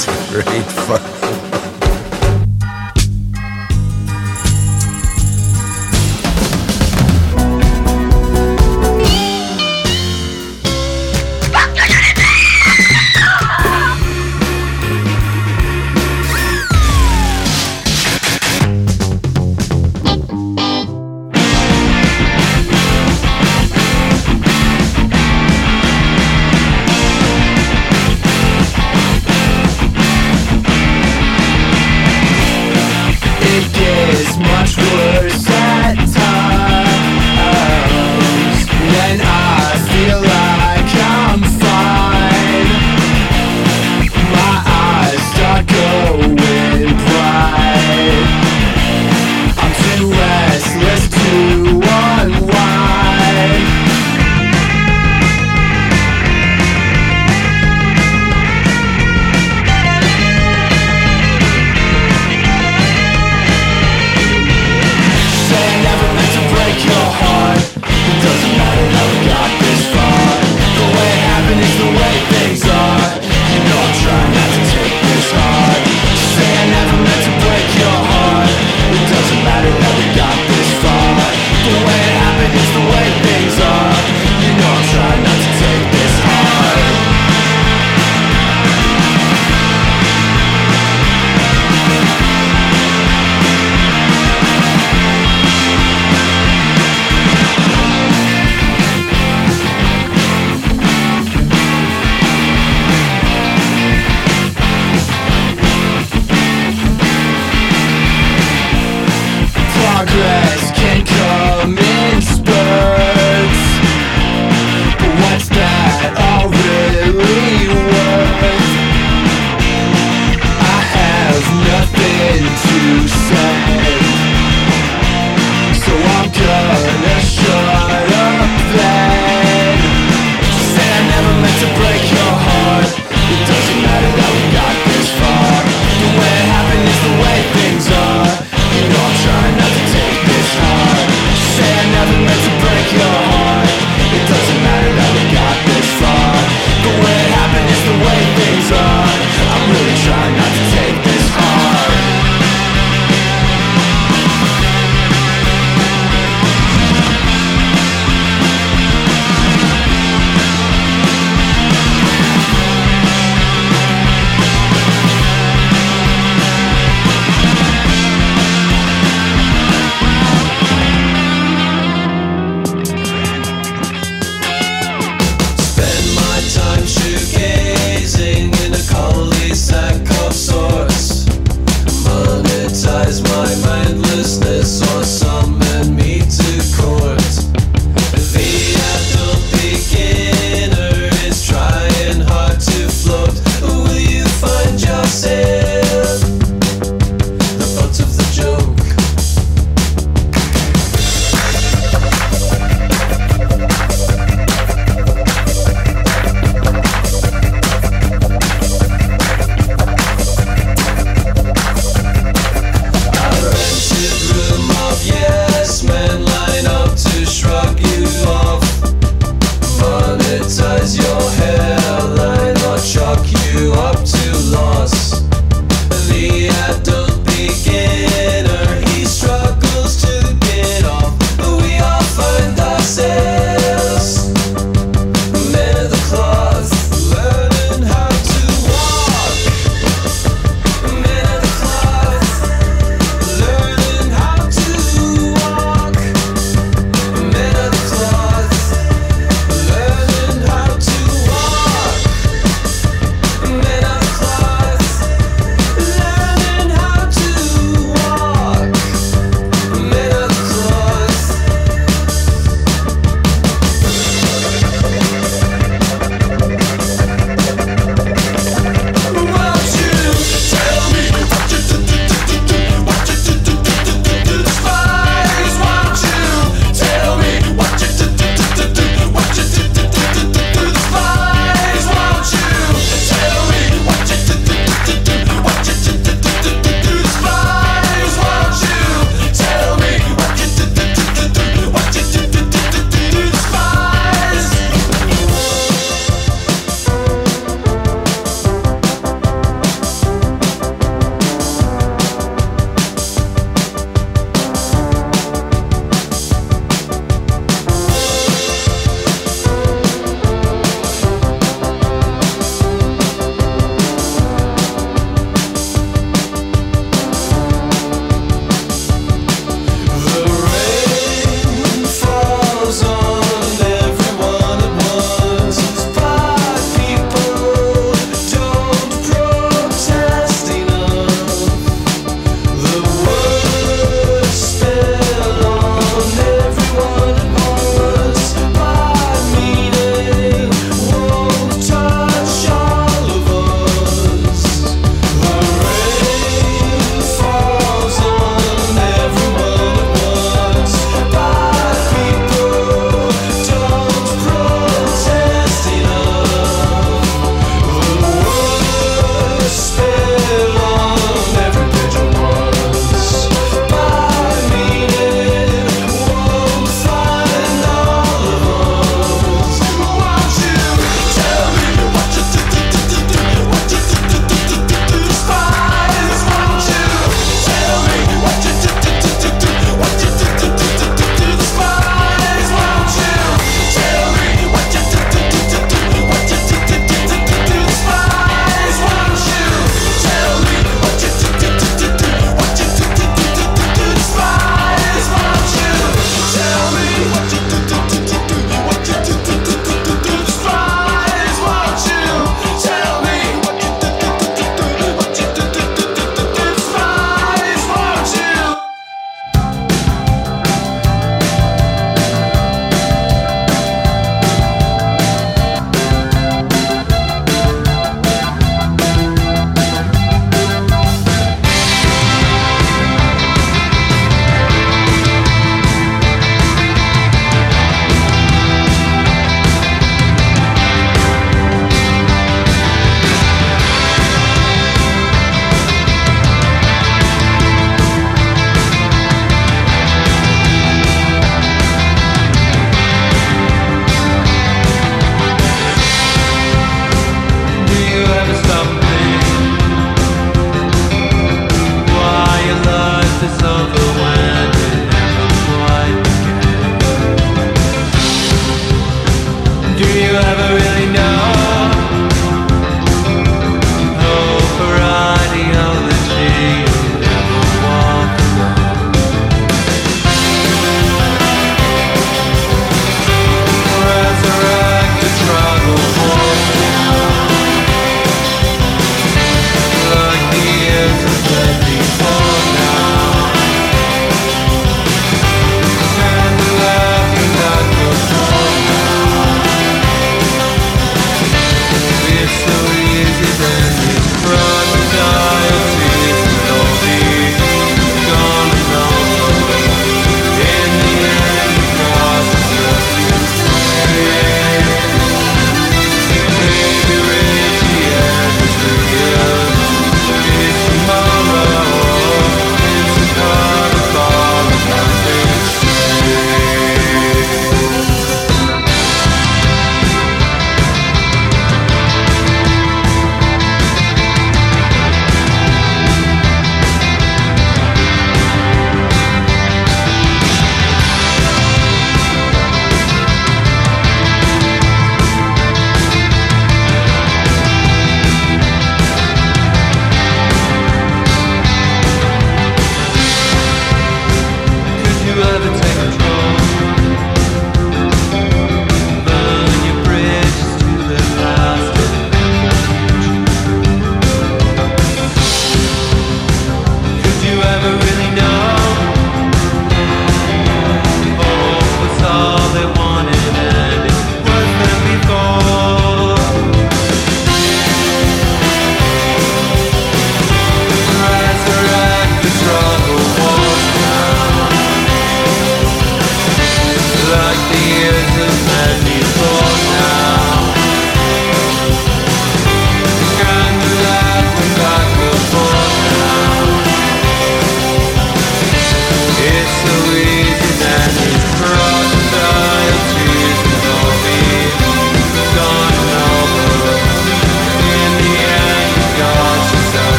Great fun.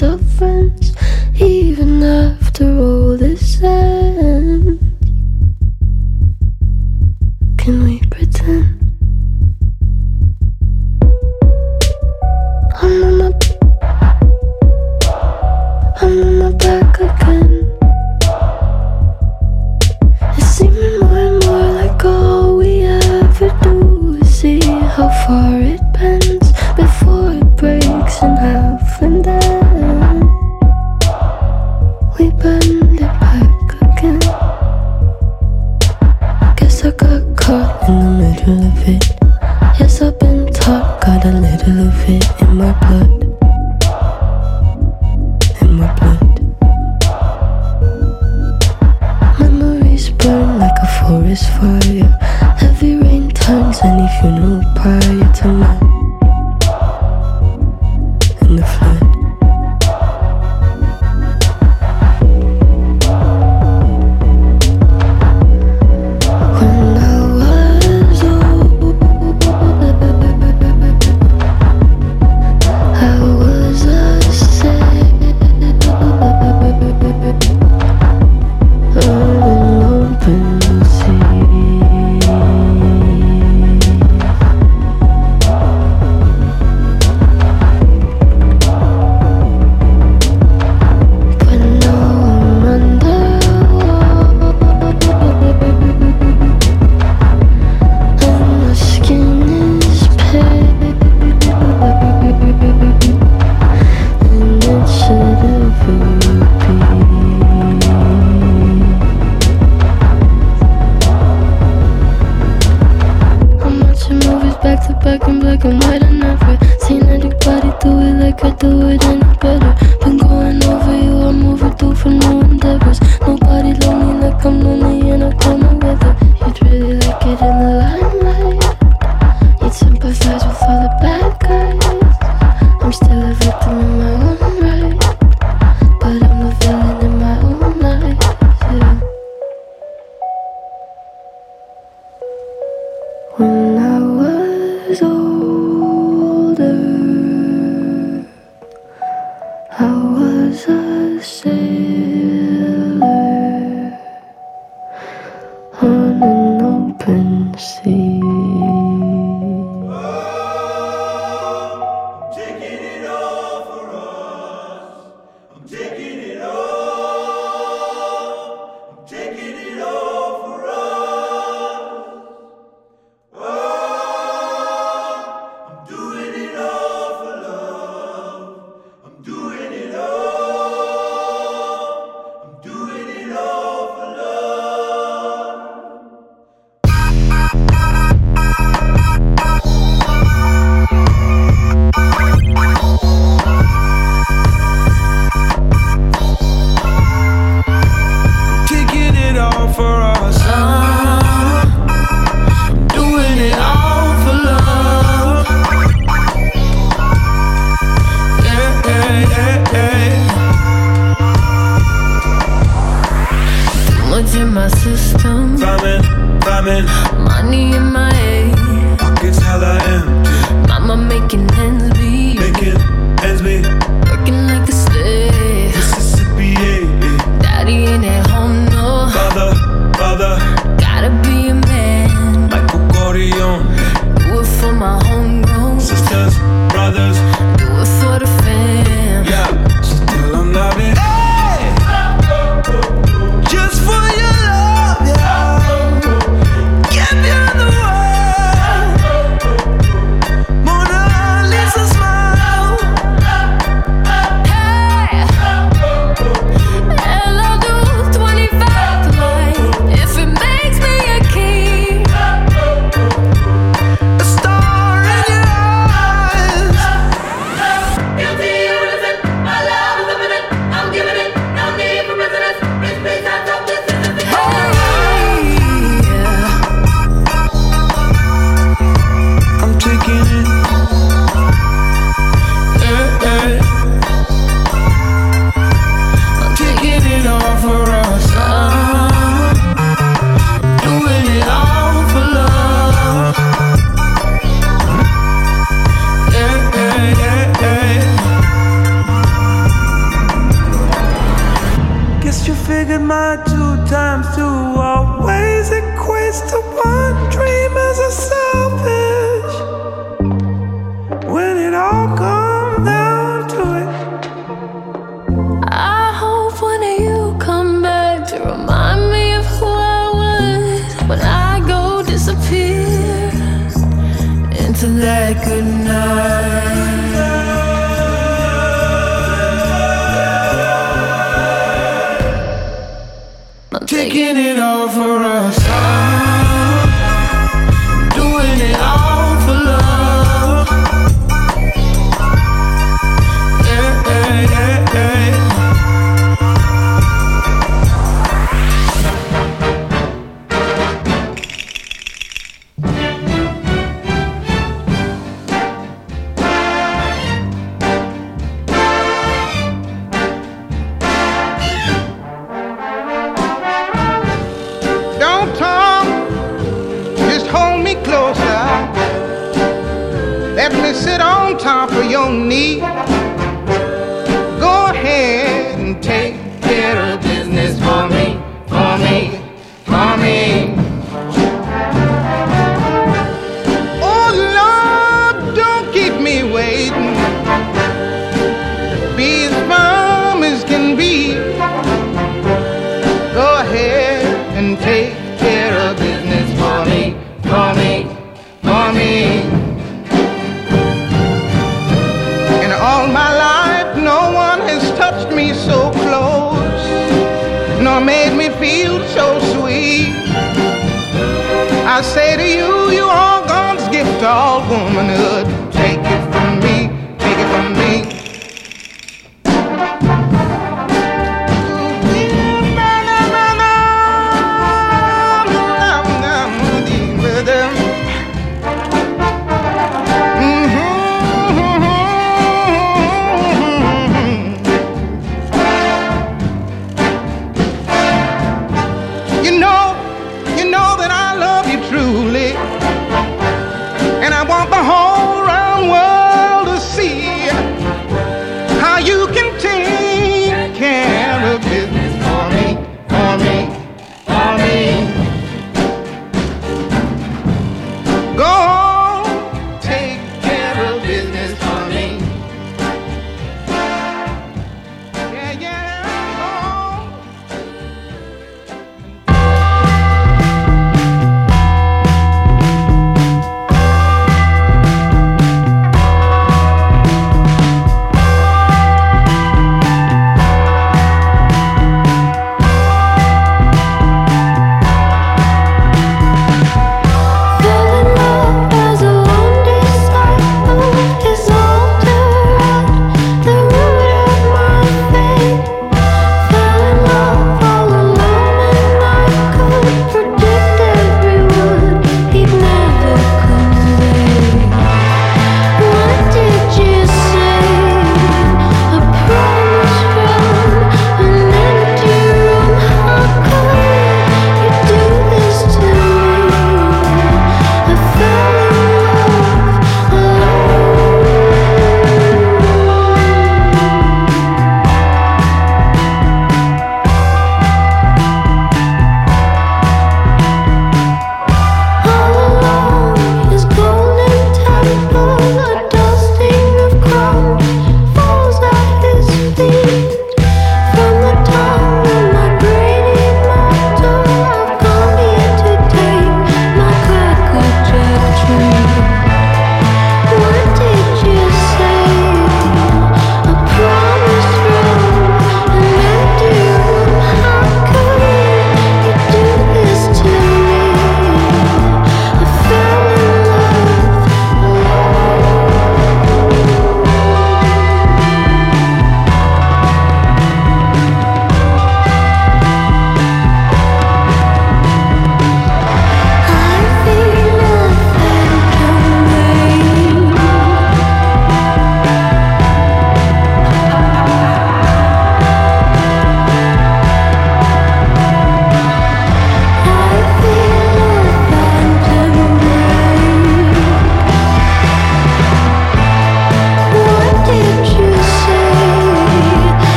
the friends, even after. back in black and white and never seen anybody do it like I do it any better. Been going over you, I'm overdue for new endeavors. Nobody lonely like I'm lonely and I'm coming with it. you'd really like it in the limelight.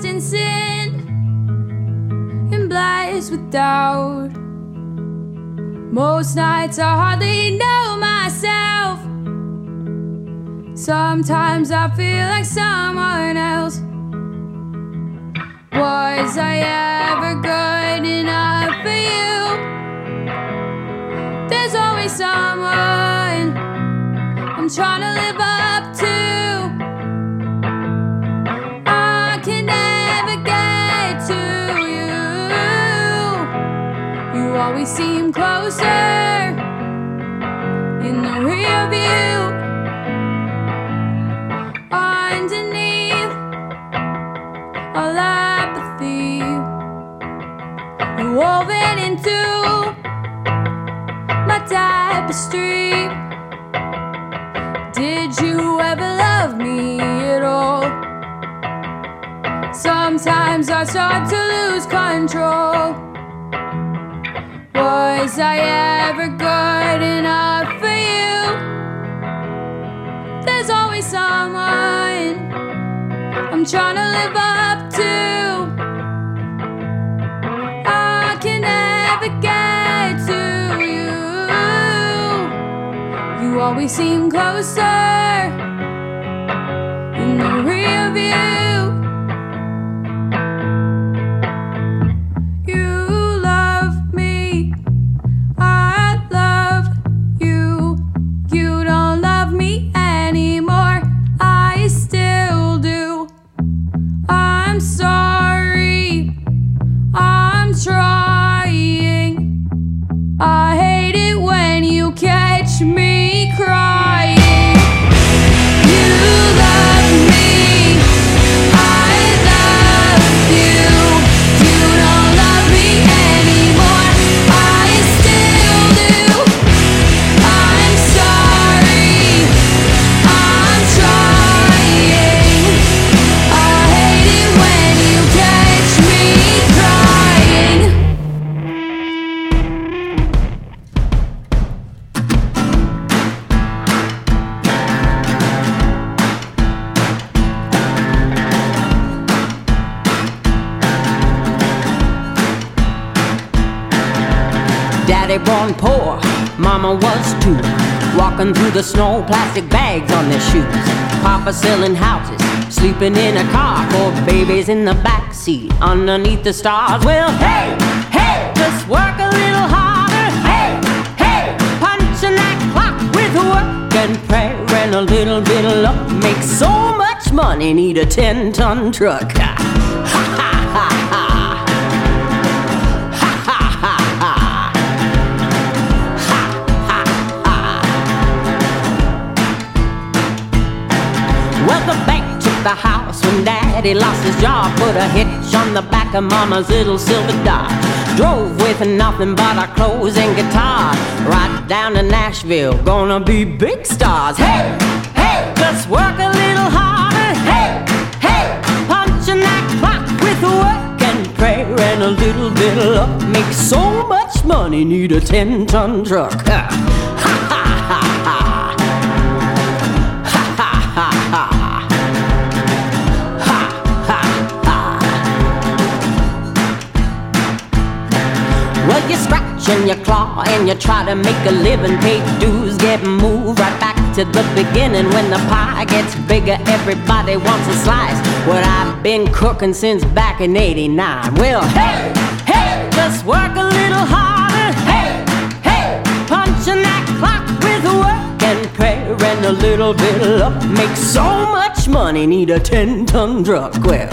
Baptized in sin and blessed with doubt. Most nights I hardly know myself. Sometimes I feel like someone else. Was I ever good enough for you? There's always someone I'm trying to live up You seem closer in the rear view. Underneath all apathy, woven into my tapestry. Did you ever love me at all? Sometimes I start to lose control. Was I ever good enough for you? There's always someone I'm trying to live up to. I can never get to you. You always seem closer sleeping in a car for babies in the back seat underneath the stars. Well, hey, hey, just work a little harder. Hey, hey, punching that clock with work and prayer and a little bit of luck. Make so much money, need a 10 ton truck. Ha ha. Ha the house when daddy lost his job. Put a hitch on the back of mama's little silver Dodge. Drove with nothing but our clothes and guitar. Right down to Nashville, gonna be big stars. Hey, hey, just work a little harder. Hey, hey, punching that clock with work and prayer and a little bit of luck. Make so much money, need a 10 ton truck. Ha. And you claw and you try to make a living, pay dues, get moved right back to the beginning. When the pie gets bigger, everybody wants a slice. What I've been cooking since back in 89. Well, hey, hey, just work a little harder. Hey, hey, punching that clock with work and prayer and a little bit of luck. Make so much money, need a 10 ton truck. Well,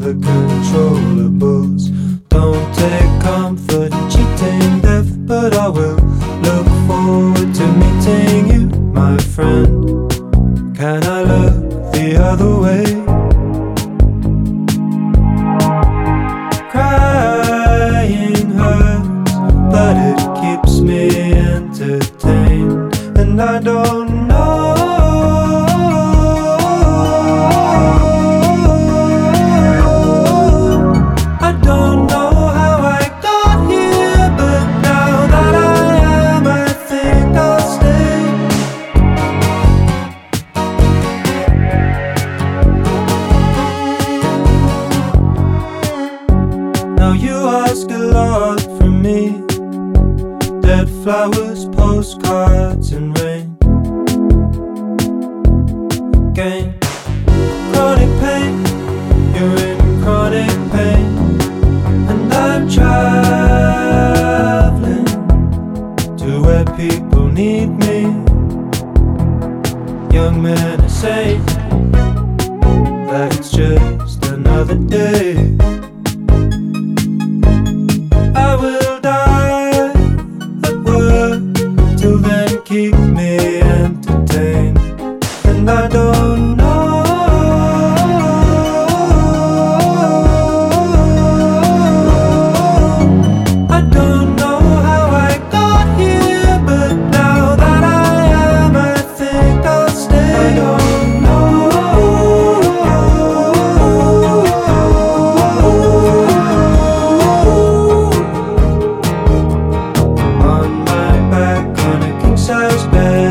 the controllables. Don't take comfort in cheating death, but I will look forward to meeting you, my friend. Can I look the other way?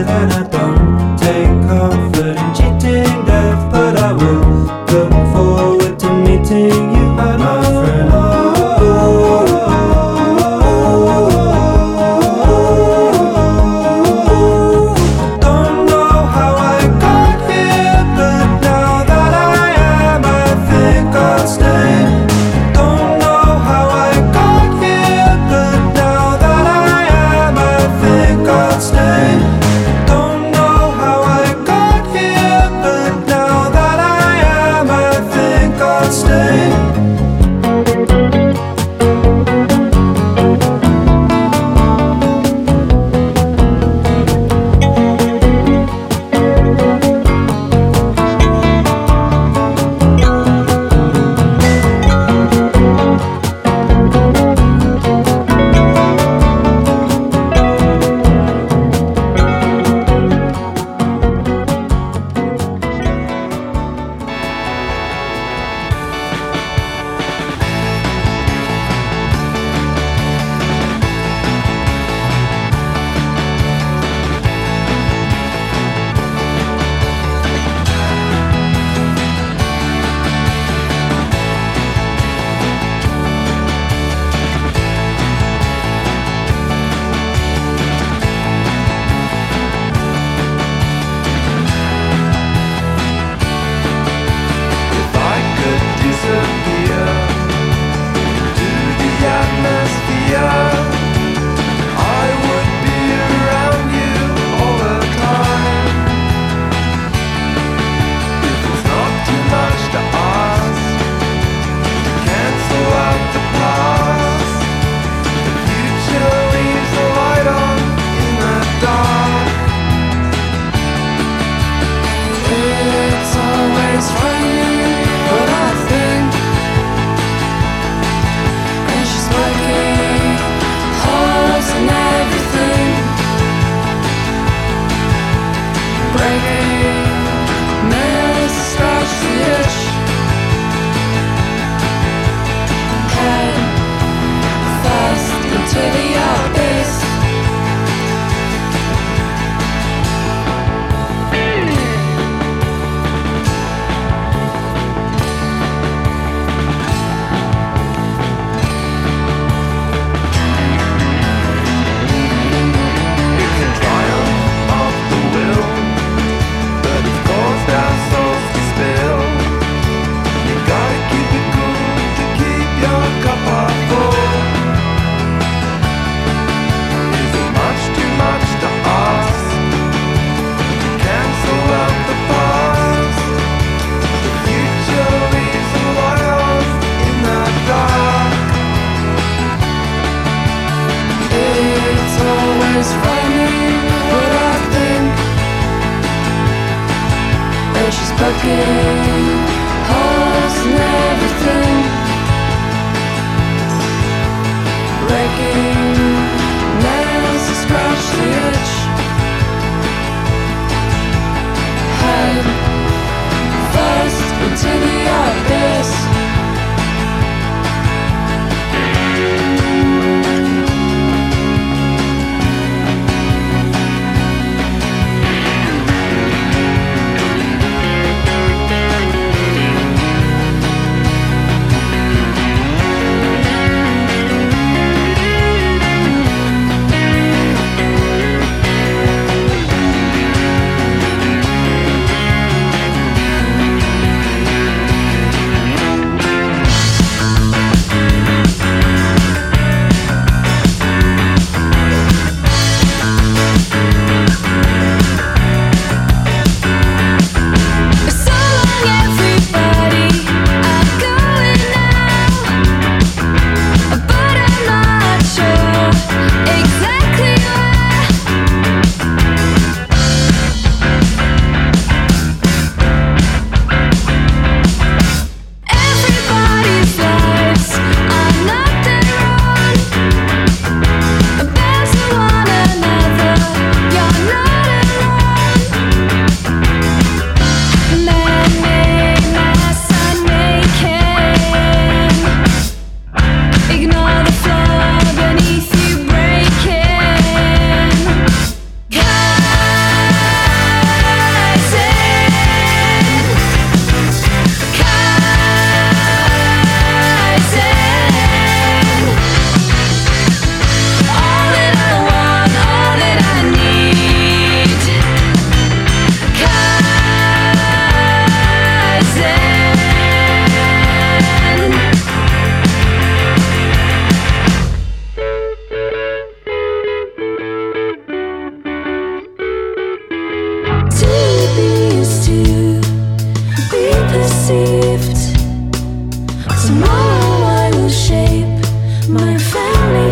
da da da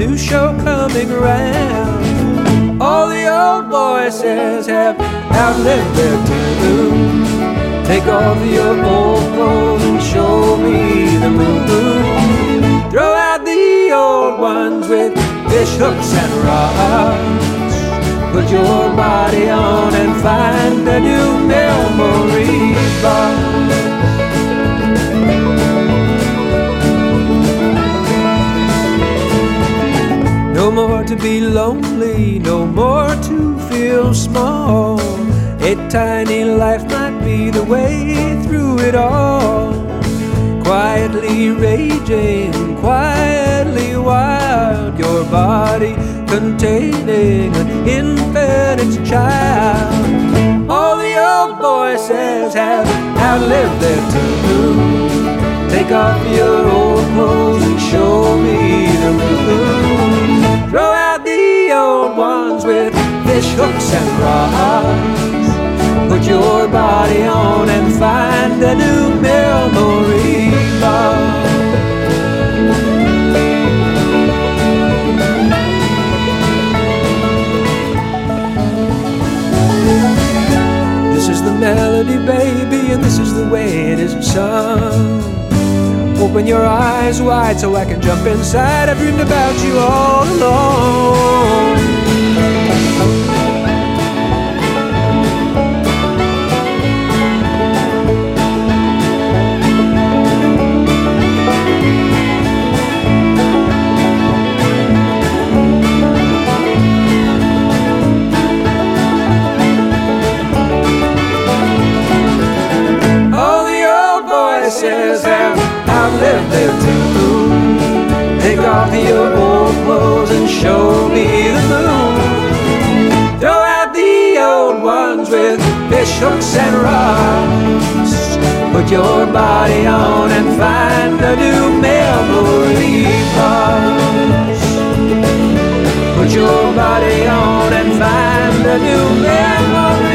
new show coming around. All the old voices have outlived their tune. Take off your old clothes and show me the moon. Throw out the old ones with fish hooks and rods. Put your body on and find a new memory box. No more to be lonely, no more to feel small. A tiny life might be the way through it all. Quietly raging, quietly wild, your body containing an infinite child. All the old voices have outlived their tune. Take off your old clothes and show me the moon. Old ones with fish hooks and rods. Put your body on and Your eyes wide so I can jump inside. I dreamed about you all along. Outlived their tune. Take off your old clothes and show me the moon. Throw out the old ones with fish hooks and rods. Put your body on and find a new memory box. Put your body on and find a new memory